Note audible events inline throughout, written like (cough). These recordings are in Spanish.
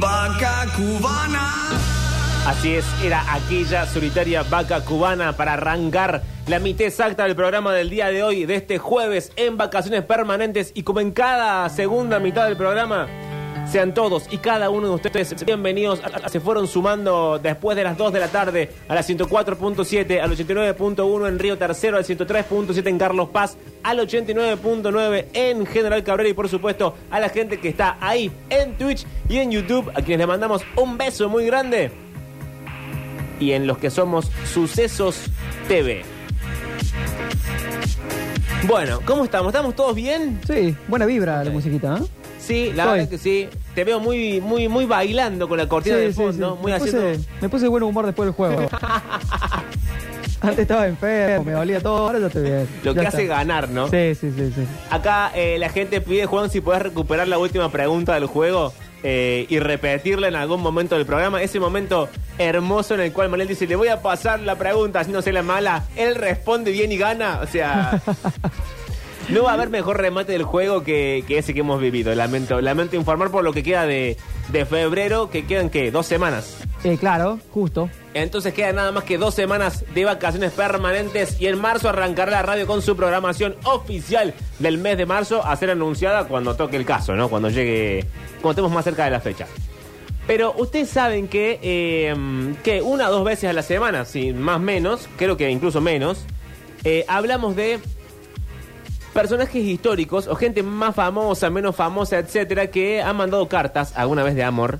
vaca cubana. Así es, era aquella solitaria vaca cubana para arrancar la mitad exacta del programa del día de hoy, de este jueves en vacaciones permanentes y como en cada segunda mitad del programa, sean todos y cada uno de ustedes bienvenidos. a- a- Se fueron sumando después de las 2 de la tarde a la 104.7, al 89.1 en Río Tercero, al 103.7 en Carlos Paz, al 89.9 en General Cabrera y por supuesto a la gente que está ahí en Twitch y en YouTube, a quienes le mandamos un beso muy grande y en los que somos Sucesos TV. Bueno, ¿cómo estamos? ¿Estamos todos bien? Sí, buena vibra la musiquita, ¿eh? Sí, la Estoy. verdad que sí. Te veo muy, muy, muy bailando con la cortina Sí, de sí, fondo, sí. muy me, haciendo. puse, me puse de buen humor después del juego. (laughs) Antes estaba enfermo, me valía todo, ahora ya estoy bien. Lo Ya que está. hace ganar, ¿no? Sí, sí, sí, sí. Acá eh, la gente pide, Juan, si puedes recuperar la última pregunta del juego eh, y repetirla en algún momento del programa. Ese momento hermoso en el cual Manuel dice, le voy a pasar la pregunta haciéndose la mala. Él responde bien y gana. O sea, (laughs) no va a haber mejor remate del juego que, que ese que hemos vivido. Lamento, lamento informar por lo que queda de, de febrero, que quedan, ¿qué? Dos semanas. Eh, claro, justo. Entonces quedan nada más que dos semanas de vacaciones permanentes y en marzo arrancará la radio con su programación oficial del mes de marzo a ser anunciada cuando toque el caso, ¿no? Cuando llegue, cuando estemos más cerca de la fecha. Pero ustedes saben que, eh, que una o dos veces a la semana, si más menos, creo que incluso menos, eh, hablamos de personajes históricos o gente más famosa, menos famosa, etcétera, que han mandado cartas alguna vez de amor.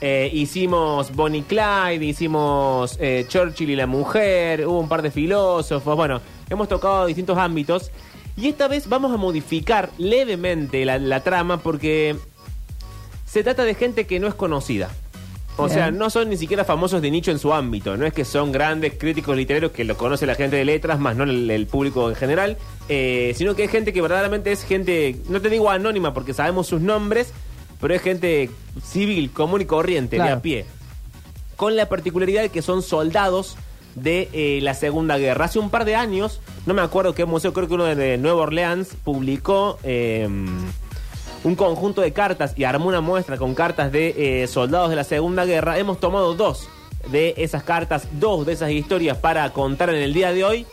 Eh, hicimos Bonnie Clyde, hicimos eh, Churchill y la mujer, hubo un par de filósofos, bueno, hemos tocado distintos ámbitos. Y esta vez vamos a modificar levemente la, la trama porque se trata de gente que no es conocida. O Bien. sea, no son ni siquiera famosos de nicho en su ámbito. No es que son grandes críticos literarios que lo conoce la gente de letras, más no el, el público en general. eh, sino que es gente que verdaderamente es gente, no te digo anónima porque sabemos sus nombres, pero es gente civil, común y corriente, de a pie. Con la particularidad de que son soldados de eh, la Segunda Guerra. Hace un par de años, no me acuerdo qué museo, creo que uno de Nueva Orleans publicó eh, un conjunto de cartas y armó una muestra con cartas de eh, soldados de la Segunda Guerra. Hemos tomado dos de esas cartas, dos de esas historias para contar en el día de hoy.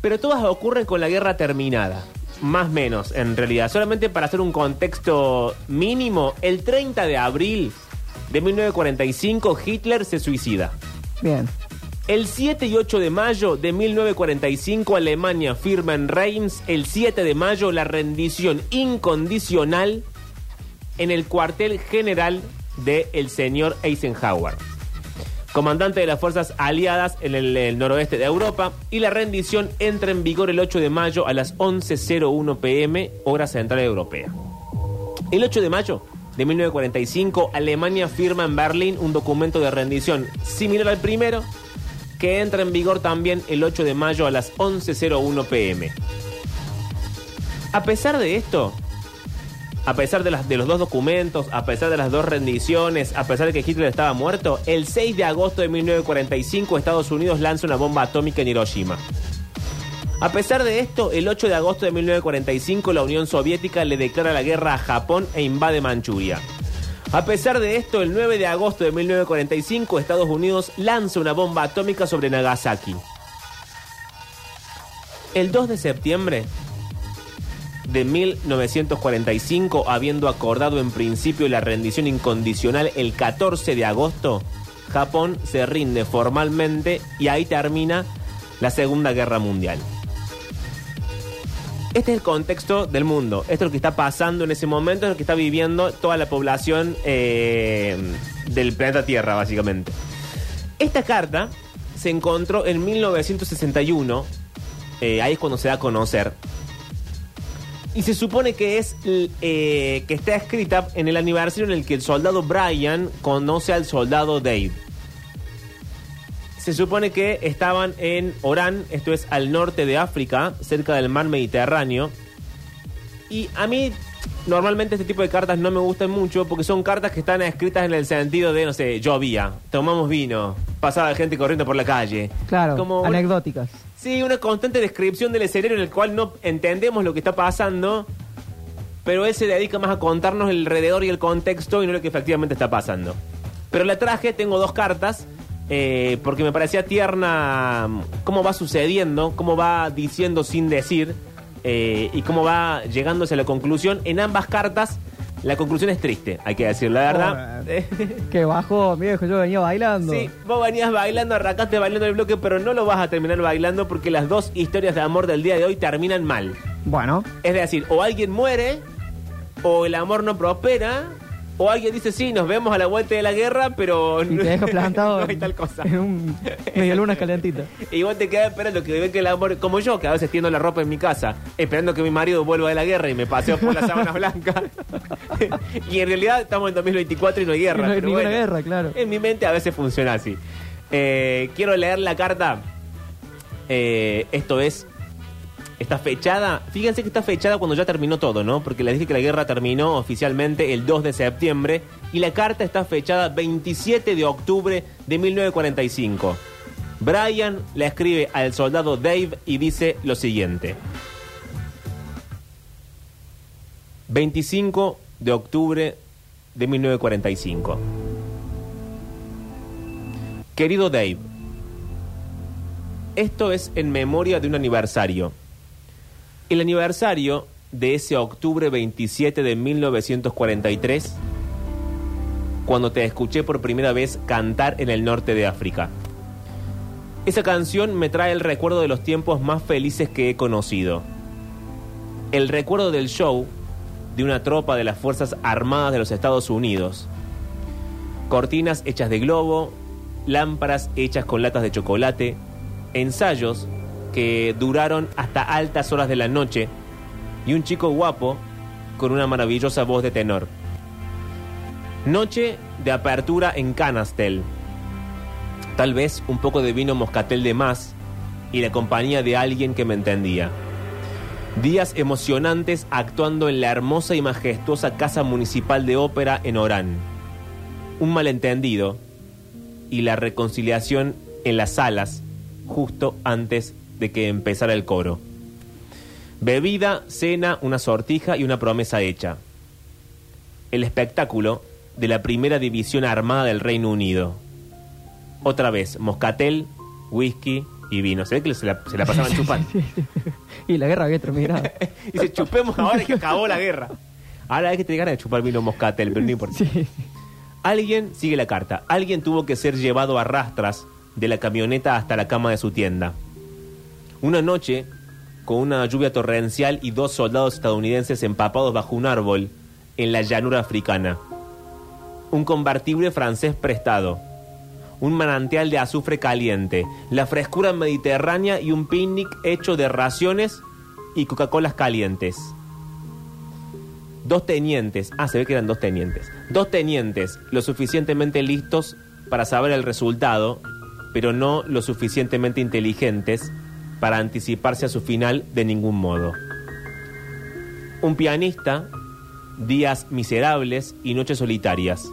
Pero todas ocurren con la guerra terminada. Más menos, en realidad. Solamente para hacer un contexto mínimo, el 30 de abril de 1945 Hitler se suicida. Bien. El 7 y 8 de mayo de 1945 Alemania firma en Reims el 7 de mayo la rendición incondicional en el cuartel general del señor Eisenhower, comandante de las fuerzas aliadas en el, el noroeste de Europa, y la rendición entra en vigor el 8 de mayo a las 11.01 pm, hora central europea. El 8 de mayo de 1945, Alemania firma en Berlín un documento de rendición similar al primero, que entra en vigor también el 8 de mayo a las 11.01 pm. A pesar de esto, a pesar de, de los dos documentos, a pesar de las dos rendiciones, a pesar de que Hitler estaba muerto, el 6 de agosto de 1945 Estados Unidos lanza una bomba atómica en Hiroshima. A pesar de esto, el 8 de agosto de 1945 la Unión Soviética le declara la guerra a Japón e invade Manchuria. A pesar de esto, el 9 de agosto de 1945 Estados Unidos lanza una bomba atómica sobre Nagasaki. El 2 de septiembre de 1945, habiendo acordado en principio la rendición incondicional el 14 de agosto, Japón se rinde formalmente y ahí termina la Segunda Guerra Mundial. Este es el contexto del mundo. Esto es lo que está pasando en ese momento, es lo que está viviendo toda la población eh, del planeta Tierra, básicamente. Esta carta se encontró en 1961, eh, ahí es cuando se da a conocer, y se supone que es eh, que está escrita en el aniversario en el que el soldado Brian conoce al soldado Dave. Se supone que estaban en Orán, esto es al norte de África, cerca del mar Mediterráneo. Y a mí normalmente este tipo de cartas no me gustan mucho porque son cartas que están escritas en el sentido de, no sé, llovía, tomamos vino, pasaba gente corriendo por la calle. Claro, Como una- anecdóticas. Sí, una constante descripción del escenario en el cual no entendemos lo que está pasando, pero él se dedica más a contarnos el alrededor y el contexto y no lo que efectivamente está pasando. Pero la traje, tengo dos cartas, eh, porque me parecía tierna cómo va sucediendo, cómo va diciendo sin decir, eh, y cómo va llegándose a la conclusión. En ambas cartas, la conclusión es triste, hay que decir la verdad. (laughs) Qué bajo, viejo, yo venía bailando. Sí, vos venías bailando, arrancaste bailando el bloque, pero no lo vas a terminar bailando porque las dos historias de amor del día de hoy terminan mal. Bueno, Es decir, o alguien muere, o el amor no prospera, o alguien dice, sí, nos vemos a la vuelta de la guerra, pero y te deja (laughs) plantado no hay tal cosa. en un medio luna calentita. Y vos (laughs) te quedas esperando que ve que el amor, como yo, que a veces tiendo la ropa en mi casa, esperando que mi marido vuelva de la guerra y me paseo por las sábanas blancas. (laughs) y en realidad estamos en 2024 y no hay guerra. Y no hay pero ninguna bueno, guerra, claro. En mi mente a veces funciona así. Eh, quiero leer la carta. Eh, esto es. Está fechada. Fíjense que está fechada cuando ya terminó todo, ¿no? Porque les dije que la guerra terminó oficialmente el 2 de septiembre. Y la carta está fechada 27 de octubre de 1945. Brian le escribe al soldado Dave y dice lo siguiente. 25 de octubre de 1945. Querido Dave, esto es en memoria de un aniversario. El aniversario de ese octubre 27 de 1943, cuando te escuché por primera vez cantar en el norte de África. Esa canción me trae el recuerdo de los tiempos más felices que he conocido. El recuerdo del show de una tropa de las Fuerzas Armadas de los Estados Unidos. Cortinas hechas de globo, lámparas hechas con latas de chocolate, ensayos que duraron hasta altas horas de la noche y un chico guapo con una maravillosa voz de tenor. Noche de apertura en Canastel. Tal vez un poco de vino moscatel de más y la compañía de alguien que me entendía. Días emocionantes actuando en la hermosa y majestuosa Casa Municipal de Ópera en Orán. Un malentendido y la reconciliación en las salas justo antes de que empezara el coro. Bebida, cena, una sortija y una promesa hecha. El espectáculo de la primera división armada del Reino Unido. Otra vez, moscatel, whisky y vino. Se ve que se la, se la pasaban (laughs) chupando. Y la guerra había terminado. (laughs) Dice, chupemos ahora que acabó la guerra. Ahora hay que tener ganas de chupar vino moscatel, pero no importa. Sí. Alguien, sigue la carta, alguien tuvo que ser llevado a rastras de la camioneta hasta la cama de su tienda. Una noche, con una lluvia torrencial y dos soldados estadounidenses empapados bajo un árbol en la llanura africana. Un convertible francés prestado. Un manantial de azufre caliente. La frescura mediterránea y un picnic hecho de raciones y Coca-Colas calientes. Dos tenientes, ah, se ve que eran dos tenientes. Dos tenientes lo suficientemente listos para saber el resultado, pero no lo suficientemente inteligentes para anticiparse a su final de ningún modo. Un pianista, días miserables y noches solitarias.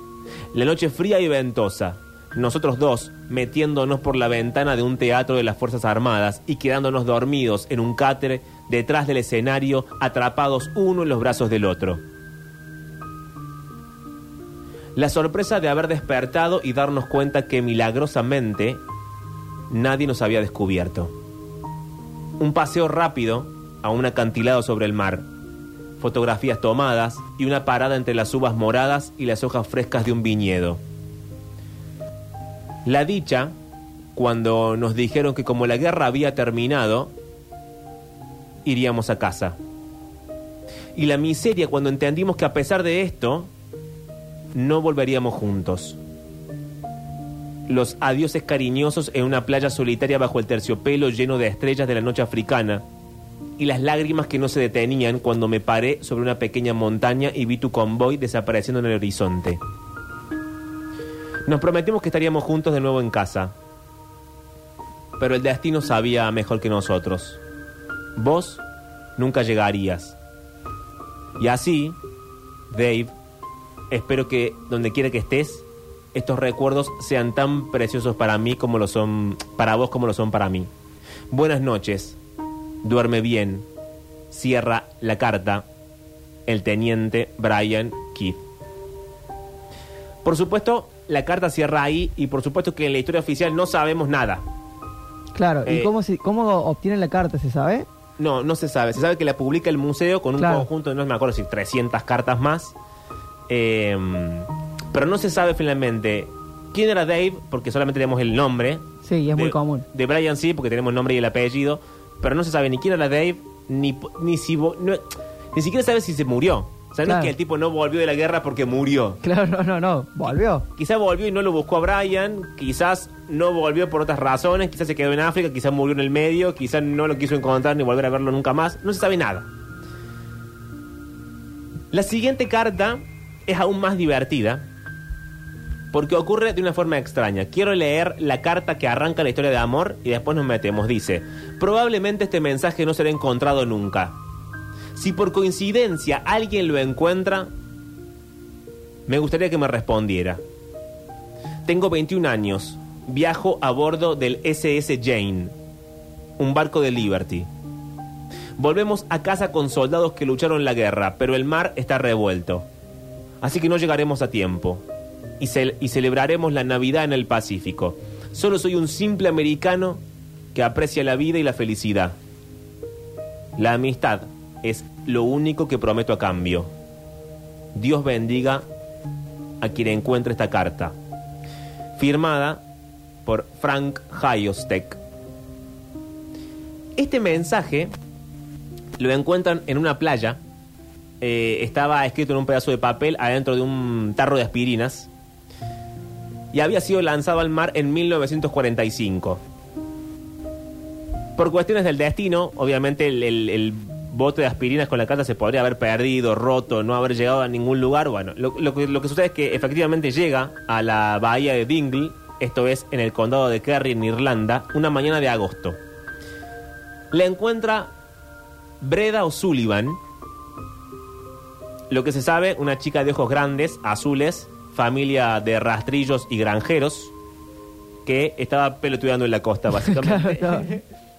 La noche fría y ventosa. Nosotros dos metiéndonos por la ventana de un teatro de las Fuerzas Armadas y quedándonos dormidos en un cáter detrás del escenario, atrapados uno en los brazos del otro. La sorpresa de haber despertado y darnos cuenta que milagrosamente nadie nos había descubierto. Un paseo rápido a un acantilado sobre el mar, fotografías tomadas y una parada entre las uvas moradas y las hojas frescas de un viñedo. La dicha, cuando nos dijeron que como la guerra había terminado, iríamos a casa. Y la miseria cuando entendimos que a pesar de esto, no volveríamos juntos. Los adioses cariñosos en una playa solitaria bajo el terciopelo lleno de estrellas de la noche africana. Y las lágrimas que no se detenían cuando me paré sobre una pequeña montaña y vi tu convoy desapareciendo en el horizonte. Nos prometimos que estaríamos juntos de nuevo en casa. Pero el destino sabía mejor que nosotros. Vos nunca llegarías. Y así, Dave, espero que donde quiera que estés, estos recuerdos sean tan preciosos para mí como lo son para vos como lo son para mí. Buenas noches. Duerme bien. Cierra la carta. El teniente Brian Keith. Por supuesto, la carta cierra ahí y por supuesto que en la historia oficial no sabemos nada. Claro, ¿y Eh, cómo, se, cómo obtienen la carta, se sabe? No, no se sabe. Se sabe que la publica el museo con un Claro. conjunto de, no me acuerdo si 300 cartas más. Eh, pero no se sabe finalmente quién era Dave, porque solamente tenemos el nombre. Sí, y es de, muy común. De Brian sí, porque tenemos el nombre y el apellido. Pero no se sabe ni quién era Dave, ni, ni si... no- ni siquiera sabe si se murió. O sea, no es que el tipo no volvió de la guerra porque murió. Claro, no, no, no. Volvió. Quizás volvió y no lo buscó a Brian, quizás no volvió por otras razones, quizás se quedó en África, quizás murió en el medio, quizás no lo quiso encontrar ni volver a verlo nunca más, no se sabe nada. La siguiente carta es aún más divertida porque ocurre de una forma extraña. Quiero leer la carta que arranca la historia de amor y después nos metemos. Dice, probablemente este mensaje no será encontrado nunca. Si por coincidencia alguien lo encuentra, me gustaría que me respondiera. Tengo 21 años. Viajo a bordo del SS Jane, un barco de Liberty. Volvemos a casa con soldados que lucharon la guerra, pero el mar está revuelto. Así que no llegaremos a tiempo. Y, ce- y celebraremos la Navidad en el Pacífico. Solo soy un simple americano que aprecia la vida y la felicidad. La amistad es lo único que prometo a cambio. Dios bendiga a quien encuentre esta carta. Firmada por Frank Hayostek. Este mensaje lo encuentran en una playa. Eh, estaba escrito en un pedazo de papel adentro de un tarro de aspirinas. Y había sido lanzado al mar en 1945. Por cuestiones del destino, obviamente el, bote de aspirinas con la carta se podría haber perdido, roto, no haber llegado a ningún lugar. Bueno, lo, que, sucede es que efectivamente llega a la bahía de Dingle, esto es en el condado de Kerry, en Irlanda, una mañana de agosto. La encuentra Breda O'Sullivan, lo que se sabe, una chica de ojos grandes, azules, familia de rastrillos y granjeros, que estaba pelotudeando en la costa, (laughs) básicamente. Claro,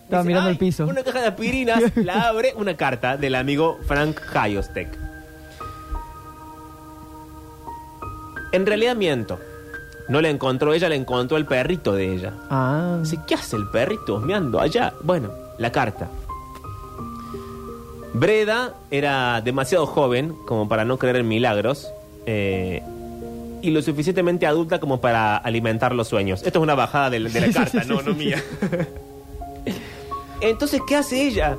estaba, (laughs) mirando "Ay, el piso. Una caja de aspirinas, (laughs) la abre, una carta del amigo Frank Hayostek. En realidad miento. No la encontró ella, la encontró el perrito de ella. Ah, Dice, ¿qué hace el perrito husmeando allá? Bueno, la carta. Breda era demasiado joven como para no creer en milagros eh, y lo suficientemente adulta como para alimentar los sueños. Esto es una bajada de, de la carta, no, no mía. (laughs) Entonces, ¿qué hace ella?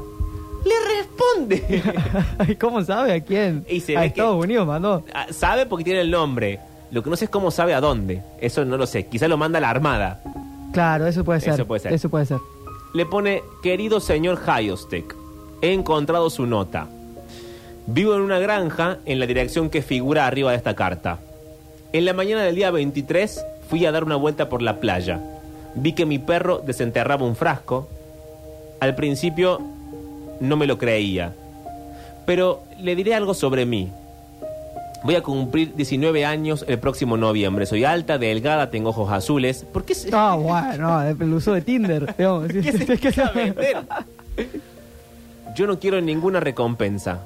Le responde. (laughs) ¿cómo sabe a quién? Y se a Estados que- Unidos mandó. Ah, sabe porque tiene el nombre. Lo que no sé es cómo sabe a dónde. Eso no lo sé. Quizá lo manda la Armada. Claro, eso puede ser. Eso puede ser. Eso puede ser. Le pone, querido señor Hayostek, he encontrado su nota. Vivo en una granja en la dirección que figura arriba de esta carta. En la mañana del día 23 fui a dar una vuelta por la playa. Vi que mi perro desenterraba un frasco. Al principio no me lo creía. Pero le diré algo sobre mí. Voy a cumplir 19 años el próximo noviembre. Soy alta, delgada, tengo ojos azules. ¿Por qué se... Ah, bueno, no, el uso de Tinder. (laughs) digamos. ¿Qué se (laughs) Es que- empieza a vender? Yo no quiero ninguna recompensa.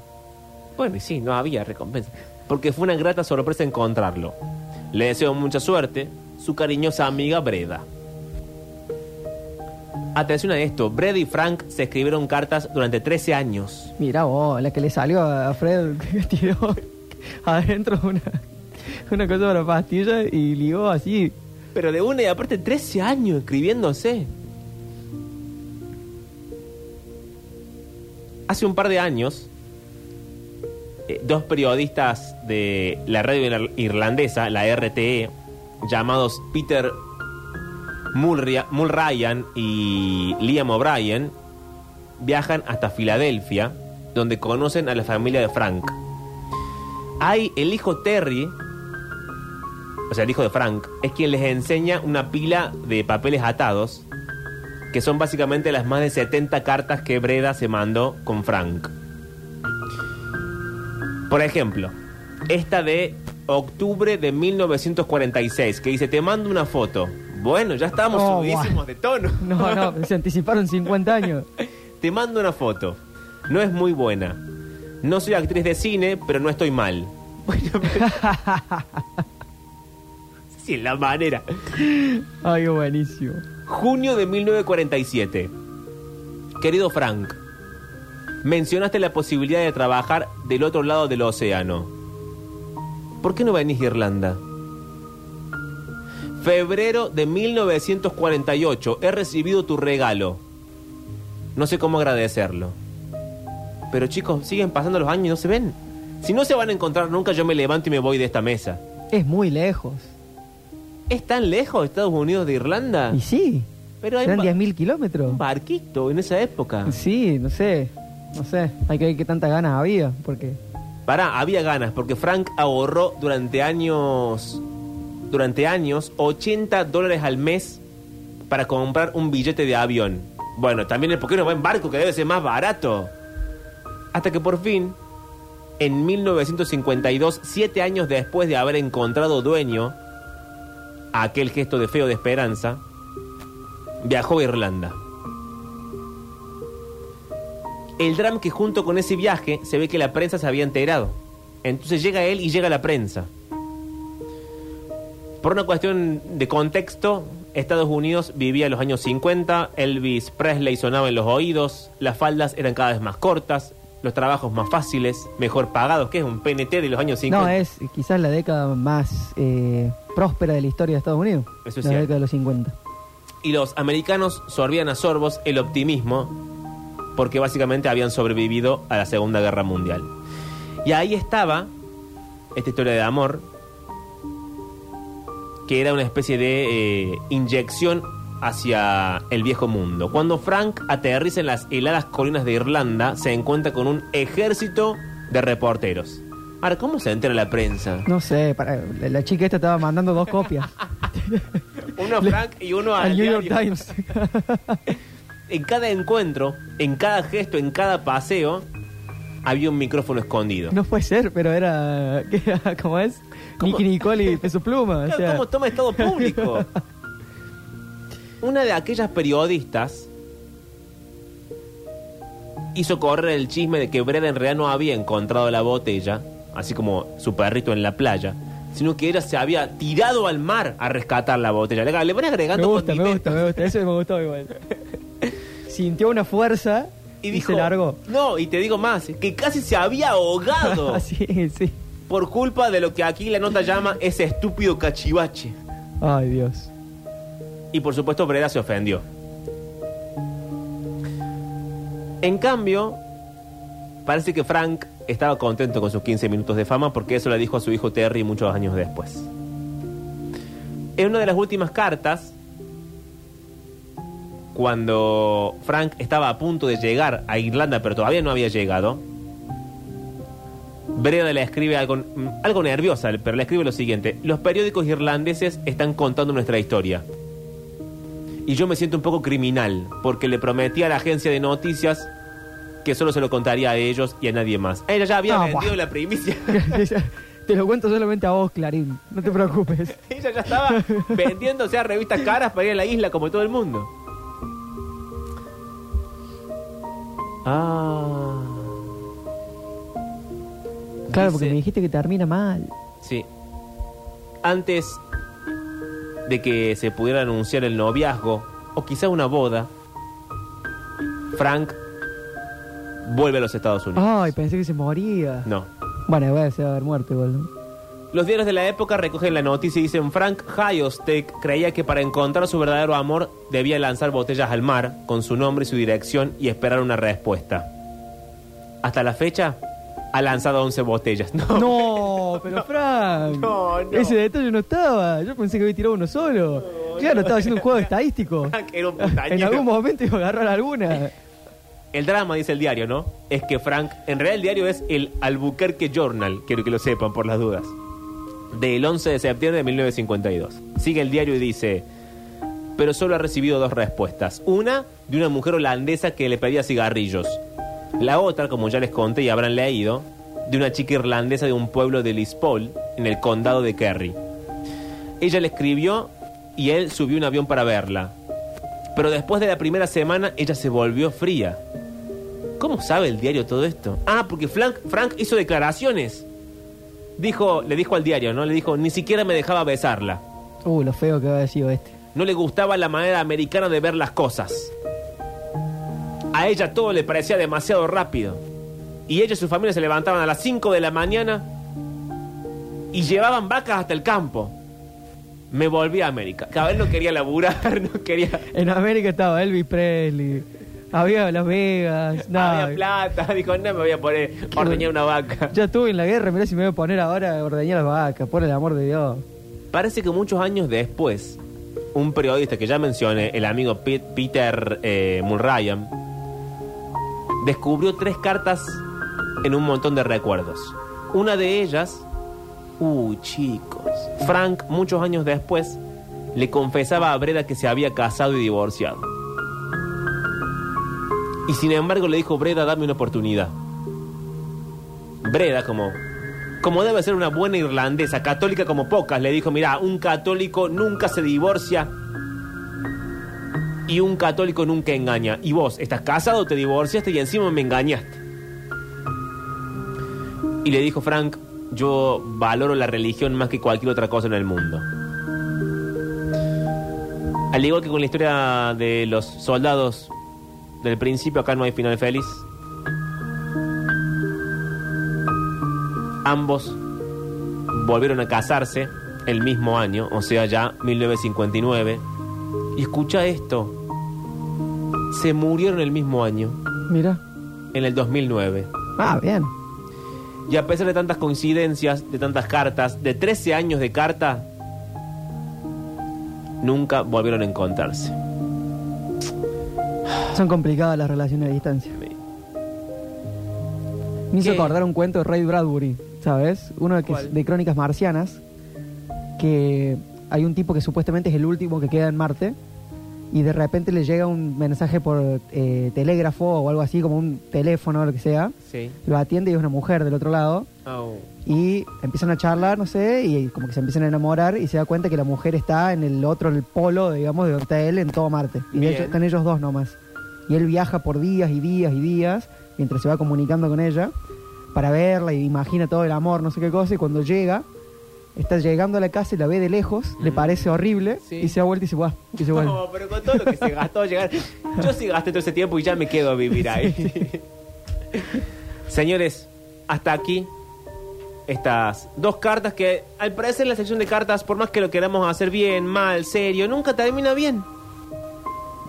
Bueno, y sí, no había recompensa. Porque fue una grata sorpresa encontrarlo. Le deseo mucha suerte. Su cariñosa amiga Breda. Atención a esto. Breda y Frank se escribieron cartas durante 13 años. Mira vos, la que le salió a Fred (laughs) que tiró adentro una, una cosa para pastilla y ligó así. Pero de una y aparte 13 años escribiéndose. Hace un par de años, eh, dos periodistas de la radio ir- irlandesa, la RTE, llamados Peter Mulryan y Liam O'Brien, viajan hasta Filadelfia, donde conocen a la familia de Frank. Hay el hijo Terry, o sea, el hijo de Frank, es quien les enseña una pila de papeles atados, que son básicamente las más de 70 cartas que Breda se mandó con Frank. Por ejemplo, esta de octubre de 1946, que dice, te mando una foto. Bueno, ya estamos Oh, subidísimos de tono. (laughs) No, no, se anticiparon 50 años. (laughs) Te mando una foto. No es muy buena. No soy actriz de cine, pero no estoy mal. (laughs) Bueno, pero- sí, la manera. Ay, buenísimo. Junio de 1947. Querido Frank, mencionaste la posibilidad de trabajar del otro lado del océano. ¿Por qué no venís a Irlanda? Febrero de 1948. He recibido tu regalo. No sé cómo agradecerlo. Pero chicos, siguen pasando los años y no se ven. Si no se van a encontrar nunca, yo me levanto y me voy de esta mesa. Es muy lejos. ¿Es tan lejos Estados Unidos de Irlanda? Y sí, Pero hay serán ba- 10.000 kilómetros. un barquito en esa época. Sí, no sé. No sé. Hay que ver qué tantas ganas había. Porque. Pará, había ganas, porque Frank ahorró durante años, durante años, 80 dólares al mes para comprar un billete de avión. Bueno, también el por qué no va en barco, que debe ser más barato. Hasta que por fin, en 1952, siete años después de haber encontrado dueño aquel gesto de feo de esperanza, viajó a Irlanda. El drama que junto con ese viaje se ve que la prensa se había enterado. Entonces llega él y llega la prensa. Por una cuestión de contexto, Estados Unidos vivía en los años 50, Elvis Presley sonaba en los oídos, las faldas eran cada vez más cortas, los trabajos más fáciles, mejor pagados, que es un PNT de los años 50. No, es quizás la década más eh, próspera de la historia de Estados Unidos. Eso es la cierto. década de los 50. Y los americanos sorbían a sorbos el optimismo porque básicamente habían sobrevivido a la Segunda Guerra Mundial. Y ahí estaba esta historia de amor, que era una especie de eh, inyección hacia el viejo mundo. Cuando Frank aterriza en las heladas colinas de Irlanda, se encuentra con un ejército de reporteros. Ahora, ¿cómo se entera la prensa? No sé, para, la, chica esta estaba mandando dos copias. (laughs) Uno a Frank y uno al, al New York. Times. (laughs) En cada encuentro, en cada gesto, en cada paseo, había un micrófono escondido. no puede ser, pero era. (laughs) ¿qué era? ¿Cómo es? ¿Cómo? Nicky Nicole y Peso Pluma. o Claro, sea, ¿Cómo toma estado público? Una de aquellas periodistas hizo correr el chisme de que Breda en realidad no había encontrado la botella, así como su perrito en la playa, sino que ella se había tirado al mar a rescatar la botella. Le, le van me agregando gusta, me gusta, me gusta. Eso me gustó igual. (laughs) Sintió una fuerza Y, y, dijo, se largó. No, y te digo más, que casi se había ahogado. (laughs) sí, sí. por culpa de lo que aquí la nota llama ese estúpido cachivache. Ay, Dios. Y por supuesto Breda se ofendió. En cambio, parece que Frank estaba contento con sus 15 minutos de fama porque eso le dijo a su hijo Terry muchos años después. En una de las últimas cartas, cuando Frank estaba a punto de llegar a Irlanda pero todavía no había llegado, Breda le escribe algo, mm, algo nerviosa, pero le escribe lo siguiente. Los periódicos irlandeses están contando nuestra historia. Y yo me siento un poco criminal, porque le prometí a la agencia de noticias que solo se lo contaría a ellos y a nadie más. Ella ya había vendido la primicia. (laughs) Te lo cuento solamente a vos, Clarín. No te preocupes. (laughs) Ella ya estaba vendiéndose a revistas caras para ir a la isla como todo el mundo. Ah. Claro, Dice- porque me dijiste que termina mal. Sí. Antes de que se pudiera anunciar el noviazgo o quizá una boda, Frank vuelve a los Estados Unidos. Ay, pensé que se moría. No. Bueno, va a haber muerto igual. ¿no? Los diarios de la época recogen la noticia y dicen Frank Hyostek creía que para encontrar su verdadero amor debía lanzar botellas al mar con su nombre y su dirección y esperar una respuesta. Hasta la fecha ha lanzado 11 botellas. (laughs) No. No, pero Frank. No, no. Ese detalle no estaba. Yo pensé que había tirado uno solo. claro, estaba haciendo un juego estadístico. (laughs) Frank era un en algún momento iba a agarrar alguna. El drama, dice el diario, ¿no? Es que Frank, en realidad el diario es el Albuquerque Journal, quiero que lo sepan por las dudas, del 11 de septiembre de 1952. Sigue el diario y dice, pero solo ha recibido dos respuestas. Una, de una mujer holandesa que le pedía cigarrillos. La otra, como ya les conté y habrán leído, de una chica irlandesa de un pueblo de Lispol, en el condado de Kerry. Ella le escribió y él subió un avión para verla. Pero después de la primera semana ella se volvió fría. ¿Cómo sabe el diario todo esto? Ah, porque Frank, Frank hizo declaraciones. Dijo, le dijo al diario, ¿no? Le dijo, ni siquiera me dejaba besarla. Uh, lo feo que había sido este. No le gustaba la manera americana de ver las cosas. A ella todo le parecía demasiado rápido. Y ella y su familia se levantaban a las 5 de la mañana y llevaban vacas hasta el campo. Me volví a América. Cada vez no quería laburar, (laughs) no quería... En América estaba Elvis Presley. Había Las Vegas. (laughs) nada. Había plata. (laughs) Dijo, no me voy a poner ordeñar una vaca. Ya estuve en la guerra, mirá si me voy a poner ahora a ordeñar las vacas, por el amor de Dios. Parece que muchos años después, un periodista que ya mencioné, el amigo Pete- Peter eh, Mulryan, descubrió tres cartas en un montón de recuerdos. Una de ellas, uy chicos, Frank muchos años después le confesaba a Breda que se había casado y divorciado. Y sin embargo le dijo, Breda, dame una oportunidad. Breda, como, como debe ser una buena irlandesa, católica como pocas, le dijo, mira, un católico nunca se divorcia y un católico nunca engaña. Y vos, estás casado, te divorciaste y encima me engañaste. Y le dijo Frank, yo valoro la religión más que cualquier otra cosa en el mundo. Al igual que con la historia de los soldados del principio, acá no hay final feliz. Ambos volvieron a casarse el mismo año, o sea, ya 1959. Y escucha esto. Se murieron el mismo año, Mira. en el 2009. Ah, bien. Y a pesar de tantas coincidencias, de tantas cartas, de 13 años de carta, nunca volvieron a encontrarse. Son complicadas las relaciones a distancia. Me hizo ¿Qué? acordar un cuento de Ray Bradbury, ¿sabes? Uno de, que- ¿Cuál? de Crónicas Marcianas, que hay un tipo que supuestamente es el último que queda en Marte y de repente le llega un mensaje por eh, telégrafo o algo así, como un teléfono o lo que sea. Sí. Lo atiende y es una mujer del otro lado Oh. y empiezan a charlar, no sé, y como que se empiezan a enamorar y se da cuenta que la mujer está en el otro, en el polo, digamos, de donde está él, en todo Marte. Y de Bien. hecho están ellos dos nomás. Y él viaja por días y días y días mientras se va comunicando con ella para verla y imagina todo el amor, no sé qué cosa, y cuando llega, está llegando a la casa y la ve de lejos, le parece horrible Sí. y se da vuelta y se va. Y se vuelve. No, pero con todo lo que se gastó llegar. Yo sí gasté todo ese tiempo y ya me quedo a vivir ahí. Señores, hasta aquí estas dos cartas que al parecer la sección de cartas, por más que lo queramos hacer bien, mal, serio, nunca termina bien.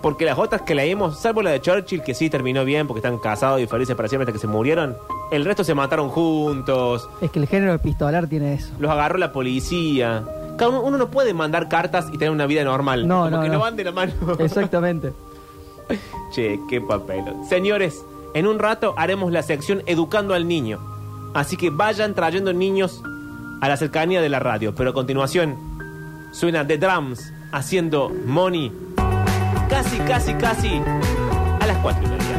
Porque las otras que leímos, salvo la de Churchill, que sí terminó bien porque están casados y felices para siempre hasta que se murieron, el resto se mataron juntos, Es que el género epistolar tiene eso. los agarró la policía. Cada uno, uno no puede mandar cartas y tener una vida normal. No, Como no, que no no. van de la mano. (laughs) Exactamente. (laughs) Che, qué papel. Señores, en un rato haremos la sección Educando al Niño. Así que vayan trayendo niños a la cercanía de la radio. Pero a continuación suena The Drums haciendo Money casi, casi, casi a las cuatro y media.